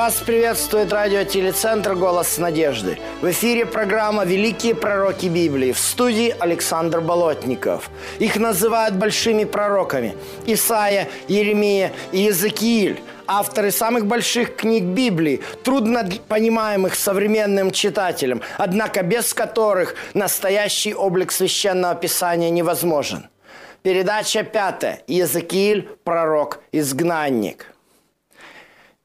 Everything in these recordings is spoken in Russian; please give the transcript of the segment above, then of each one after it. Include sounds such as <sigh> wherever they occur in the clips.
Вас приветствует радиотелецентр «Голос надежды». В эфире программа «Великие пророки Библии». В студии Александр Болотников. Их называют большими пророками. Исаия, Еремия и Иезекииль авторы самых больших книг Библии, трудно понимаемых современным читателям, однако без которых настоящий облик священного писания невозможен. Передача пятая. Иезекииль, пророк, изгнанник.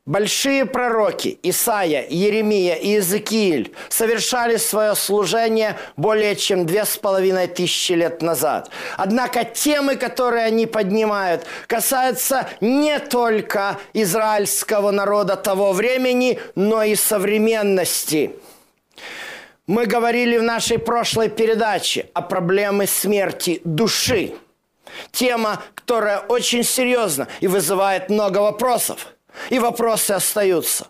Большие пророки Исаия, Еремия и Иезекииль совершали свое служение более чем две с половиной тысячи лет назад. Однако темы, которые они поднимают, касаются не только израильского народа того времени, но и современности. Мы говорили в нашей прошлой передаче о проблеме смерти души. Тема, которая очень серьезна и вызывает много вопросов – и вопросы остаются.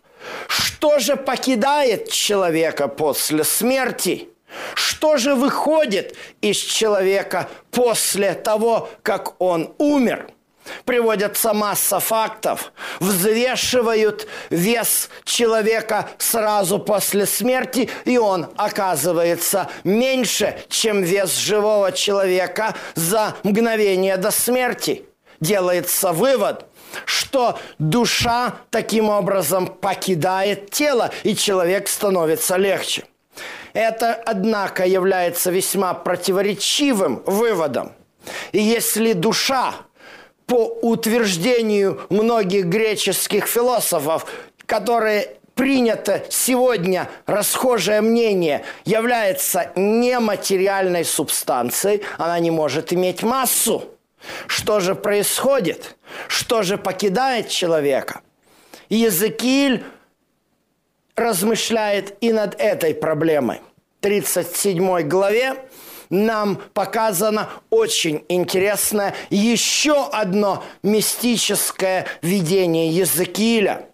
Что же покидает человека после смерти? Что же выходит из человека после того, как он умер? Приводятся масса фактов, взвешивают вес человека сразу после смерти, и он оказывается меньше, чем вес живого человека за мгновение до смерти. Делается вывод – что душа таким образом покидает тело, и человек становится легче. Это, однако, является весьма противоречивым выводом. И если душа, по утверждению многих греческих философов, которые принято сегодня расхожее мнение, является нематериальной субстанцией, она не может иметь массу – что же происходит? Что же покидает человека? Иезекииль размышляет и над этой проблемой. В 37 главе нам показано очень интересное еще одно мистическое видение Езекииля.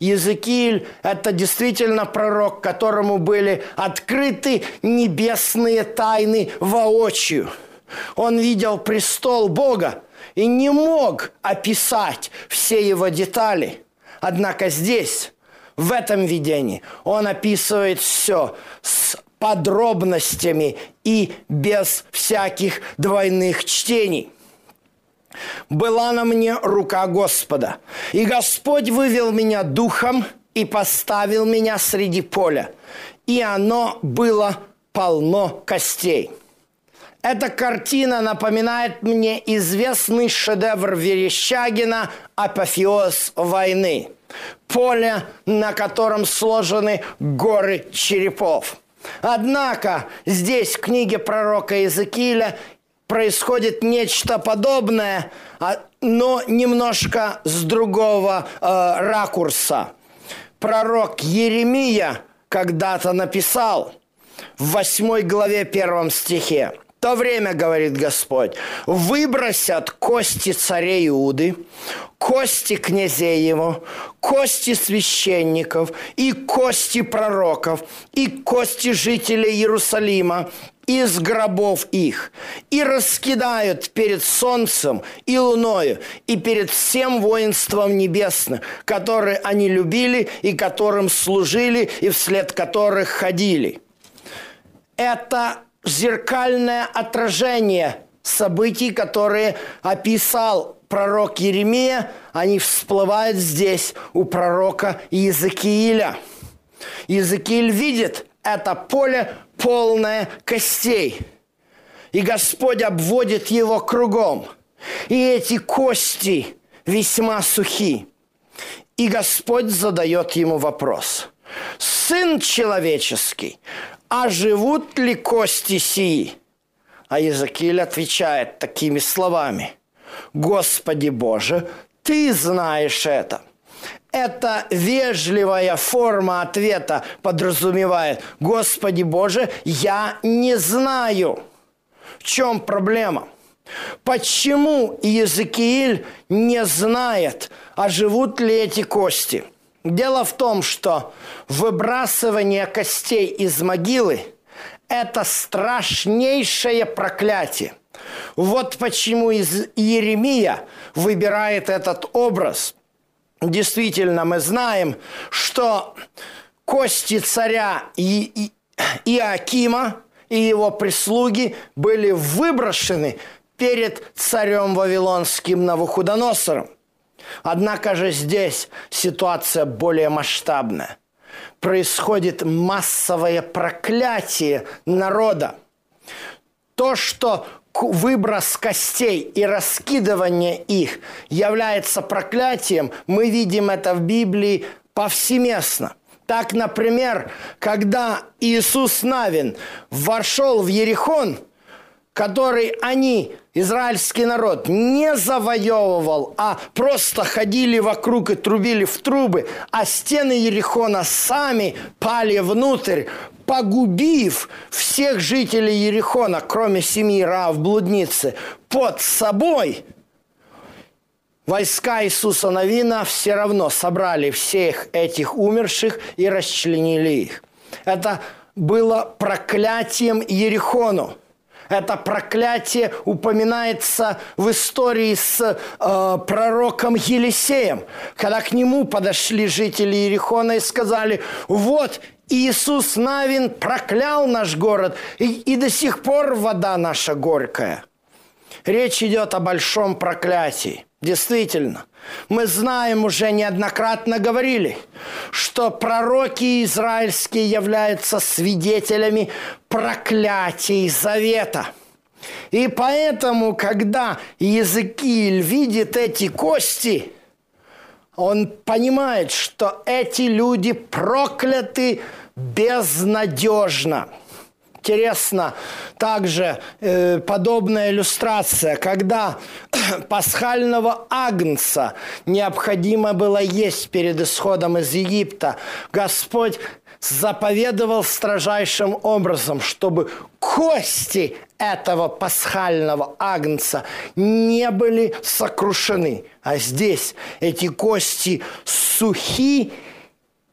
Езекииль – это действительно пророк, которому были открыты небесные тайны воочию – он видел престол Бога и не мог описать все его детали. Однако здесь, в этом видении, он описывает все с подробностями и без всяких двойных чтений. «Была на мне рука Господа, и Господь вывел меня духом и поставил меня среди поля, и оно было полно костей». Эта картина напоминает мне известный шедевр Верещагина «Апофеоз войны». Поле, на котором сложены горы черепов. Однако здесь в книге пророка Иезекииля происходит нечто подобное, а, но немножко с другого э, ракурса. Пророк Еремия когда-то написал в восьмой главе первом стихе – то время, говорит Господь, выбросят кости царей Иуды, кости князей его, кости священников и кости пророков, и кости жителей Иерусалима, из гробов их, и раскидают перед солнцем и луною, и перед всем воинством небесным, которые они любили и которым служили, и вслед которых ходили. Это зеркальное отражение событий, которые описал пророк Еремия, они всплывают здесь у пророка Иезекииля. Иезекииль видит это поле полное костей. И Господь обводит его кругом. И эти кости весьма сухи. И Господь задает ему вопрос. Сын человеческий, а живут ли кости сии? А Иезекииль отвечает такими словами. Господи Боже, Ты знаешь это. Это вежливая форма ответа подразумевает. Господи Боже, я не знаю. В чем проблема? Почему Иезекииль не знает, а живут ли эти кости? Дело в том, что выбрасывание костей из могилы – это страшнейшее проклятие. Вот почему из Иеремия выбирает этот образ. Действительно, мы знаем, что кости царя и, и, Иакима и его прислуги были выброшены перед царем Вавилонским Навуходоносором. Однако же здесь ситуация более масштабная. Происходит массовое проклятие народа. То, что выброс костей и раскидывание их является проклятием, мы видим это в Библии повсеместно. Так, например, когда Иисус Навин вошел в Ерихон, который они, израильский народ, не завоевывал, а просто ходили вокруг и трубили в трубы, а стены Ерихона сами пали внутрь, погубив всех жителей Ерихона, кроме семьи Раав, блудницы, под собой – Войска Иисуса Новина все равно собрали всех этих умерших и расчленили их. Это было проклятием Ерихону. Это проклятие упоминается в истории с э, пророком Елисеем, когда к нему подошли жители Ерихона и сказали, вот Иисус Навин проклял наш город, и, и до сих пор вода наша горькая. Речь идет о большом проклятии. Действительно, мы знаем, уже неоднократно говорили, что пророки израильские являются свидетелями проклятий завета. И поэтому, когда Езекииль видит эти кости, он понимает, что эти люди прокляты безнадежно – Интересно также э, подобная иллюстрация, когда <clears throat> пасхального агнца необходимо было есть перед исходом из Египта. Господь заповедовал строжайшим образом, чтобы кости этого пасхального агнца не были сокрушены. А здесь эти кости сухи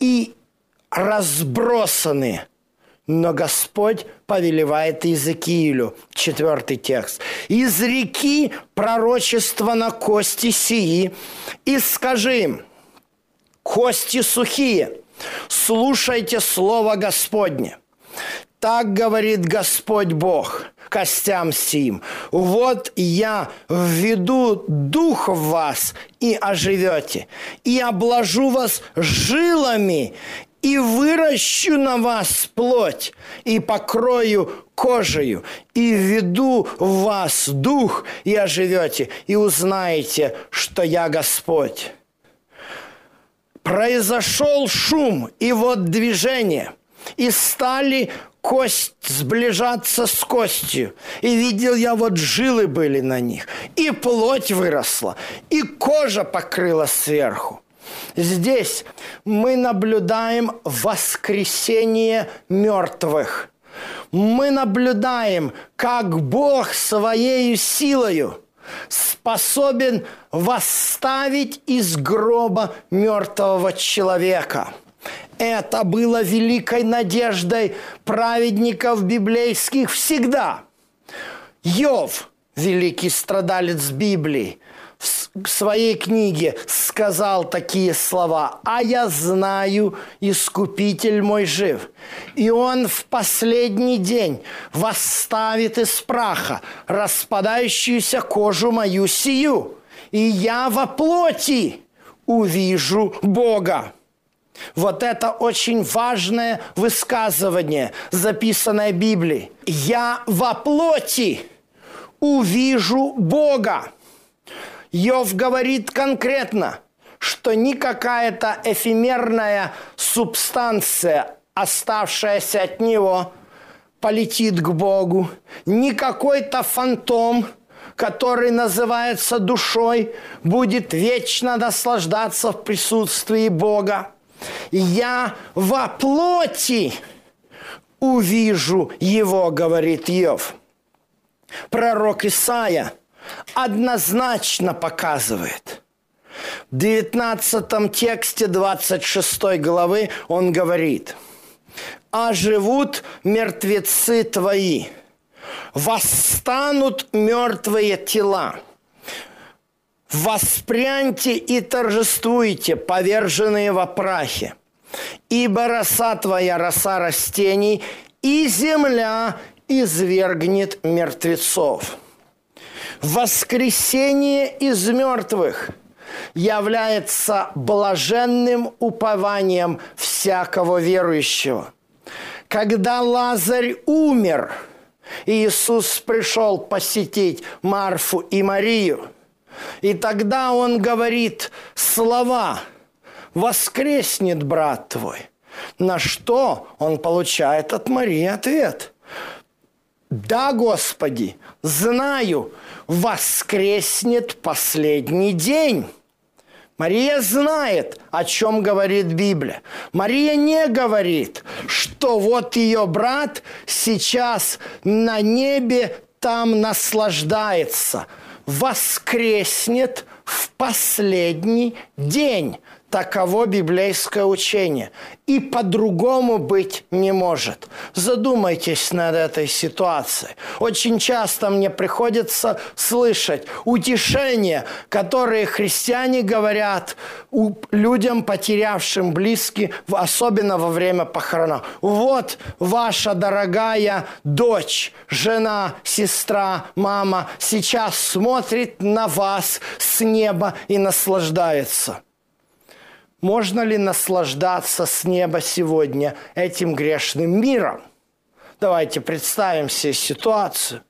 и разбросаны – но Господь повелевает Иезекиилю, четвертый текст. «Из реки пророчество на кости сии, и скажи им, кости сухие, слушайте слово Господне. Так говорит Господь Бог костям сим. Вот я введу дух в вас, и оживете, и обложу вас жилами, и выращу на вас плоть, и покрою кожею, и введу в вас дух, и оживете, и узнаете, что я Господь. Произошел шум, и вот движение, и стали кость сближаться с костью. И видел я, вот жилы были на них, и плоть выросла, и кожа покрыла сверху. Здесь мы наблюдаем воскресение мертвых. Мы наблюдаем, как Бог своей силою способен восставить из гроба мертвого человека. Это было великой надеждой праведников библейских всегда. Йов, великий страдалец Библии, в своей книге сказал такие слова «А я знаю, Искупитель мой жив, и Он в последний день восставит из праха распадающуюся кожу мою сию, и я во плоти увижу Бога». Вот это очень важное высказывание, записанное в Библии. «Я во плоти увижу Бога». Йов говорит конкретно, что не какая-то эфемерная субстанция, оставшаяся от него, полетит к Богу, не какой-то фантом, который называется душой, будет вечно наслаждаться в присутствии Бога. Я во плоти увижу его, говорит Йов. Пророк Исаия однозначно показывает. В 19 тексте 26 главы он говорит, «А живут мертвецы твои, восстанут мертвые тела, воспряньте и торжествуйте, поверженные во прахе, ибо роса твоя, роса растений, и земля извергнет мертвецов. Воскресение из мертвых является блаженным упованием всякого верующего. Когда Лазарь умер, Иисус пришел посетить Марфу и Марию, и тогда он говорит слова «Воскреснет брат твой». На что он получает от Марии ответ – да, Господи, знаю, воскреснет последний день. Мария знает, о чем говорит Библия. Мария не говорит, что вот ее брат сейчас на небе там наслаждается. Воскреснет в последний день. Таково библейское учение. И по-другому быть не может. Задумайтесь над этой ситуацией. Очень часто мне приходится слышать утешения, которые христиане говорят людям, потерявшим близких, особенно во время похорона. Вот ваша дорогая дочь, жена, сестра, мама сейчас смотрит на вас с неба и наслаждается. Можно ли наслаждаться с неба сегодня этим грешным миром? Давайте представим себе ситуацию,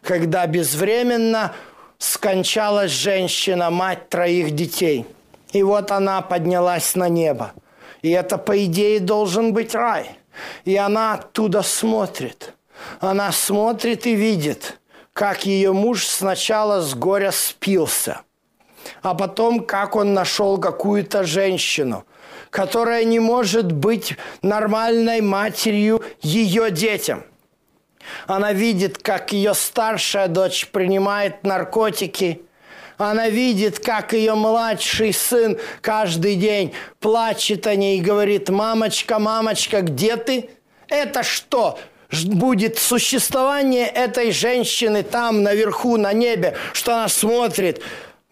когда безвременно скончалась женщина, мать троих детей. И вот она поднялась на небо. И это, по идее, должен быть рай. И она оттуда смотрит. Она смотрит и видит, как ее муж сначала с горя спился – а потом как он нашел какую-то женщину, которая не может быть нормальной матерью ее детям. Она видит, как ее старшая дочь принимает наркотики. Она видит, как ее младший сын каждый день плачет о ней и говорит, мамочка, мамочка, где ты? Это что? будет существование этой женщины там наверху на небе, что она смотрит,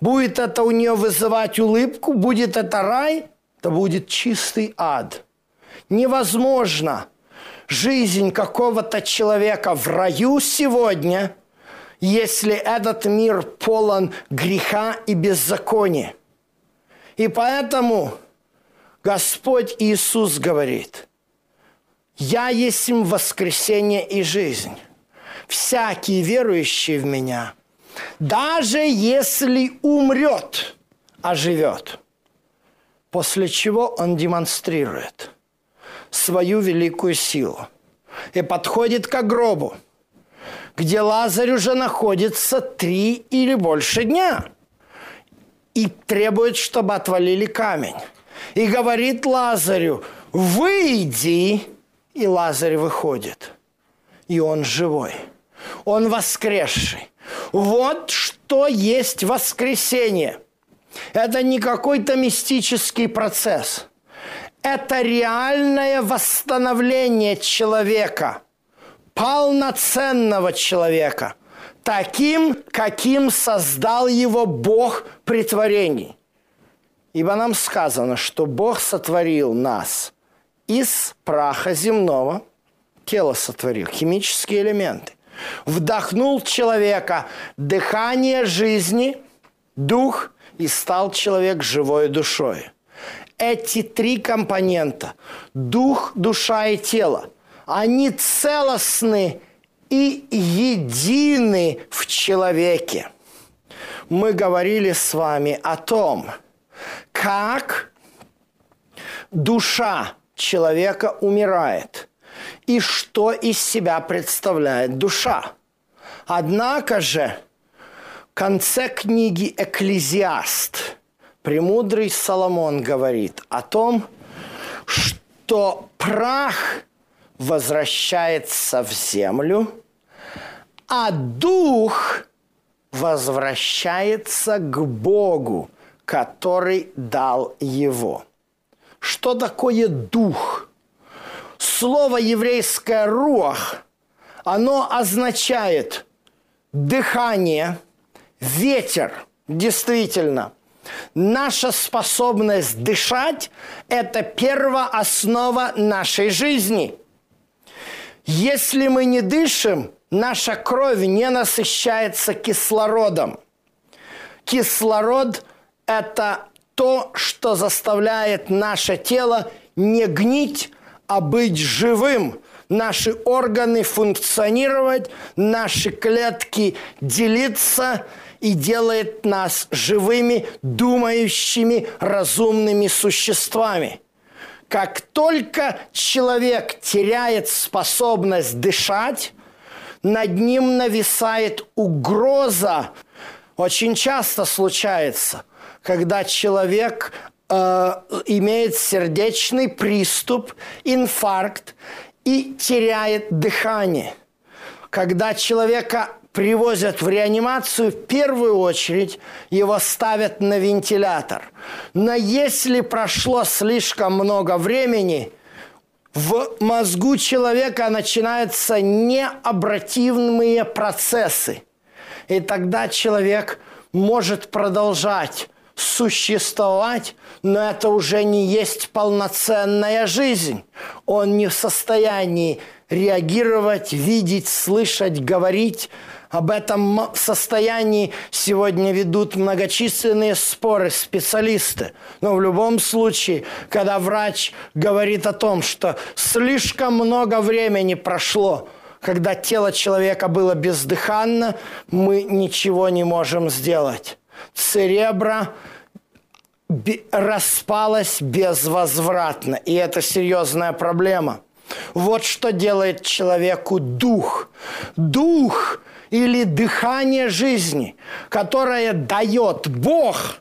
Будет это у нее вызывать улыбку, будет это рай, то будет чистый ад. Невозможно жизнь какого-то человека в раю сегодня, если этот мир полон греха и беззакония. И поэтому Господь Иисус говорит, «Я есть воскресение и жизнь. Всякий верующий в Меня – даже если умрет, оживет. После чего он демонстрирует свою великую силу и подходит к гробу, где Лазарь уже находится три или больше дня и требует, чтобы отвалили камень. И говорит Лазарю, выйди, и Лазарь выходит. И он живой. Он воскресший. Вот что есть воскресение. Это не какой-то мистический процесс. Это реальное восстановление человека, полноценного человека, таким, каким создал его Бог при творении. Ибо нам сказано, что Бог сотворил нас из праха земного, тело сотворил, химические элементы вдохнул человека дыхание жизни, дух и стал человек живой душой. Эти три компонента – дух, душа и тело – они целостны и едины в человеке. Мы говорили с вами о том, как душа человека умирает – и что из себя представляет душа. Однако же в конце книги «Экклезиаст» премудрый Соломон говорит о том, что прах возвращается в землю, а дух возвращается к Богу, который дал его. Что такое дух? Слово еврейское «руах» оно означает дыхание, ветер, действительно. Наша способность дышать – это первооснова нашей жизни. Если мы не дышим, наша кровь не насыщается кислородом. Кислород – это то, что заставляет наше тело не гнить, а быть живым, наши органы функционировать, наши клетки делиться и делает нас живыми, думающими, разумными существами. Как только человек теряет способность дышать, над ним нависает угроза. Очень часто случается, когда человек э, имеет сердечный приступ, инфаркт, и теряет дыхание. Когда человека привозят в реанимацию, в первую очередь его ставят на вентилятор. Но если прошло слишком много времени, в мозгу человека начинаются необратимые процессы. И тогда человек может продолжать существовать, но это уже не есть полноценная жизнь. Он не в состоянии реагировать, видеть, слышать, говорить. Об этом состоянии сегодня ведут многочисленные споры специалисты. Но в любом случае, когда врач говорит о том, что слишком много времени прошло, когда тело человека было бездыханно, мы ничего не можем сделать церебра распалась безвозвратно. И это серьезная проблема. Вот что делает человеку дух. Дух или дыхание жизни, которое дает Бог,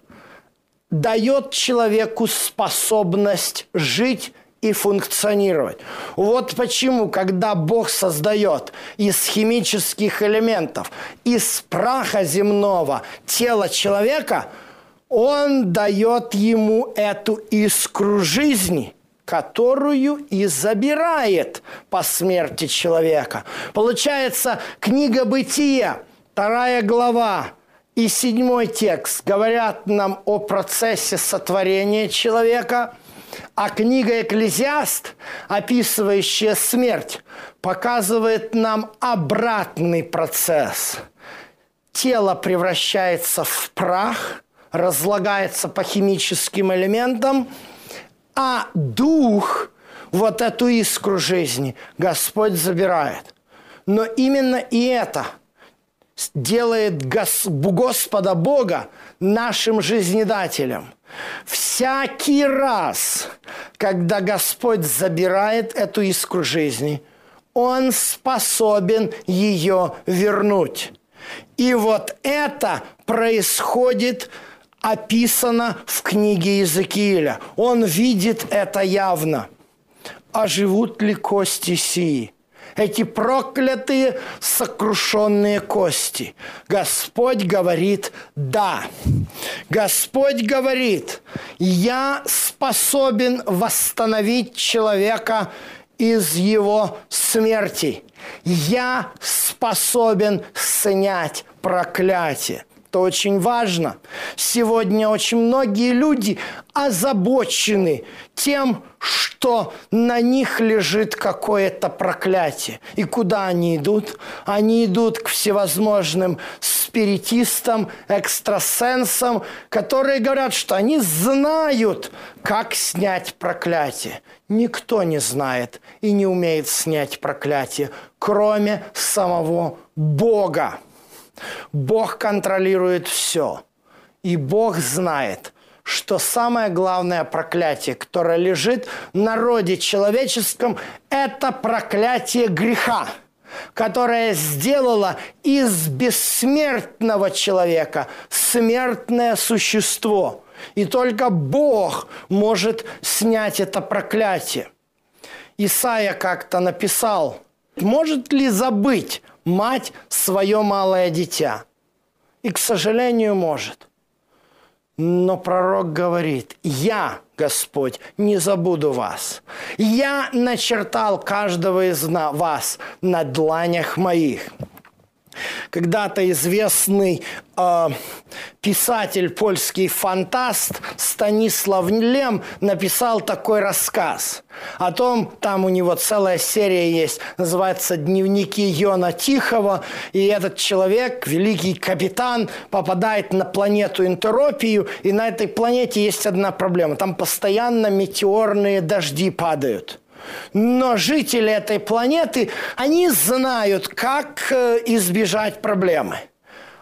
дает человеку способность жить и функционировать. Вот почему, когда Бог создает из химических элементов, из праха земного тело человека, Он дает ему эту искру жизни, которую и забирает по смерти человека. Получается, книга «Бытия», вторая глава, и седьмой текст говорят нам о процессе сотворения человека – а книга «Экклезиаст», описывающая смерть, показывает нам обратный процесс. Тело превращается в прах, разлагается по химическим элементам, а дух, вот эту искру жизни, Господь забирает. Но именно и это делает Господа Бога нашим жизнедателем. Всякий раз, когда Господь забирает эту искру жизни, Он способен ее вернуть. И вот это происходит, описано в книге Иезекииля. Он видит это явно. А живут ли кости сии? Эти проклятые сокрушенные кости. Господь говорит «да». Господь говорит «я способен восстановить человека из его смерти. Я способен снять проклятие» это очень важно. Сегодня очень многие люди озабочены тем, что на них лежит какое-то проклятие. И куда они идут? Они идут к всевозможным спиритистам, экстрасенсам, которые говорят, что они знают, как снять проклятие. Никто не знает и не умеет снять проклятие, кроме самого Бога. Бог контролирует все. И Бог знает, что самое главное проклятие, которое лежит в народе человеческом, это проклятие греха, которое сделало из бессмертного человека смертное существо. И только Бог может снять это проклятие. Исаия как-то написал, может ли забыть мать свое малое дитя? И, к сожалению, может. Но пророк говорит, я, Господь, не забуду вас. Я начертал каждого из вас на дланях моих когда-то известный э, писатель, польский фантаст Станислав Лем написал такой рассказ о том, там у него целая серия есть, называется «Дневники Йона Тихого», и этот человек, великий капитан, попадает на планету Интеропию, и на этой планете есть одна проблема, там постоянно метеорные дожди падают – но жители этой планеты, они знают, как э, избежать проблемы.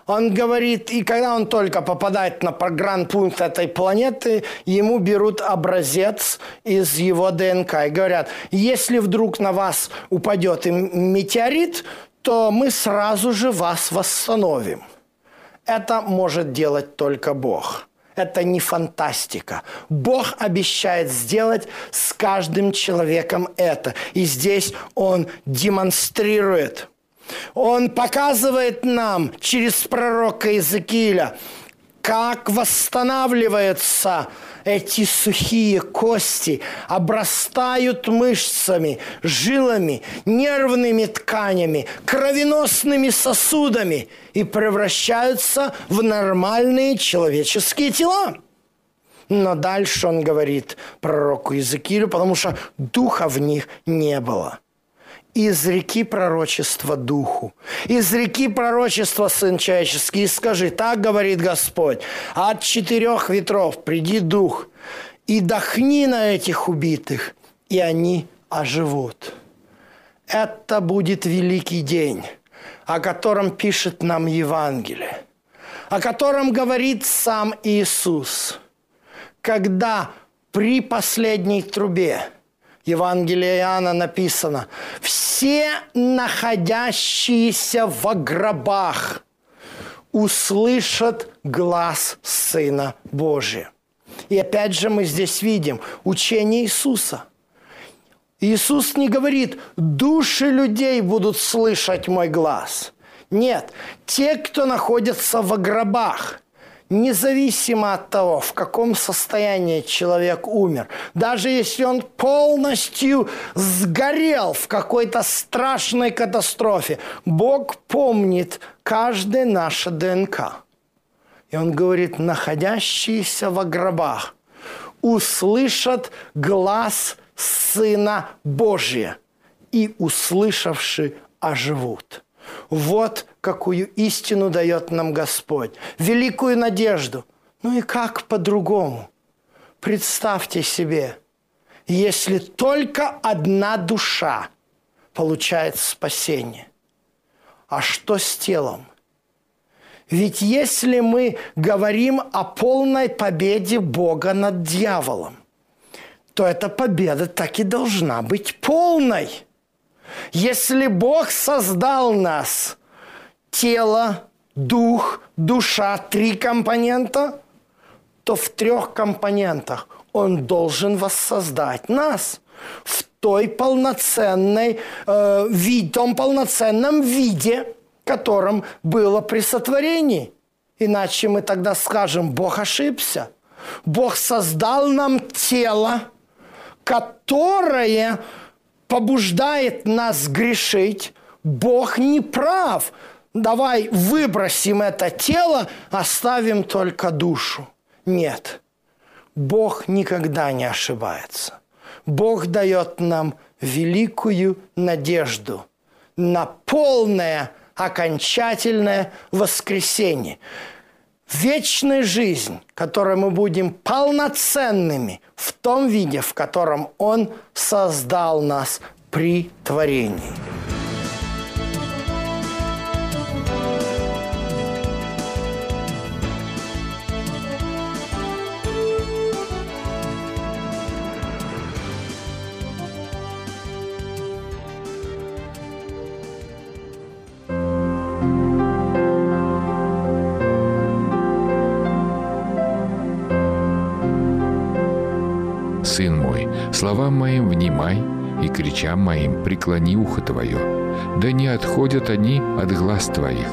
Он говорит, и когда он только попадает на программ-пункт этой планеты, ему берут образец из его ДНК и говорят, если вдруг на вас упадет метеорит, то мы сразу же вас восстановим. Это может делать только Бог. Это не фантастика. Бог обещает сделать с каждым человеком это. И здесь Он демонстрирует. Он показывает нам через пророка Иезекииля, как восстанавливается эти сухие кости обрастают мышцами, жилами, нервными тканями, кровеносными сосудами и превращаются в нормальные человеческие тела. Но дальше он говорит пророку Иезекиилю, потому что духа в них не было – из реки пророчества духу, из реки пророчества сын человеческий, и скажи, так говорит Господь, от четырех ветров приди дух, и дохни на этих убитых, и они оживут. Это будет великий день, о котором пишет нам Евангелие, о котором говорит сам Иисус, когда при последней трубе – Евангелие Иоанна написано, все находящиеся в гробах услышат глаз Сына Божия. И опять же мы здесь видим учение Иисуса. Иисус не говорит, души людей будут слышать мой глаз. Нет, те, кто находится в гробах – независимо от того, в каком состоянии человек умер, даже если он полностью сгорел в какой-то страшной катастрофе, Бог помнит каждое наше ДНК. И он говорит, находящиеся в гробах услышат глаз Сына Божия и, услышавши, оживут. Вот какую истину дает нам Господь. Великую надежду. Ну и как по-другому? Представьте себе, если только одна душа получает спасение. А что с телом? Ведь если мы говорим о полной победе Бога над дьяволом, то эта победа так и должна быть полной – если Бог создал нас, тело, дух, душа, три компонента, то в трех компонентах Он должен воссоздать нас в той полноценной, э, вид, том полноценном виде, котором было при сотворении. Иначе мы тогда скажем, Бог ошибся. Бог создал нам тело, которое побуждает нас грешить, Бог не прав. Давай выбросим это тело, оставим только душу. Нет, Бог никогда не ошибается. Бог дает нам великую надежду на полное окончательное воскресение вечная жизнь, которой мы будем полноценными в том виде, в котором Он создал нас при творении. Кричам моим преклони ухо твое. Да не отходят они от глаз твоих.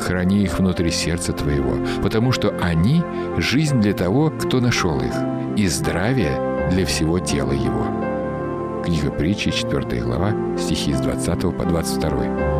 Храни их внутри сердца твоего, потому что они — жизнь для того, кто нашел их, и здравие для всего тела его». Книга притчи, 4 глава, стихи с 20 по 22.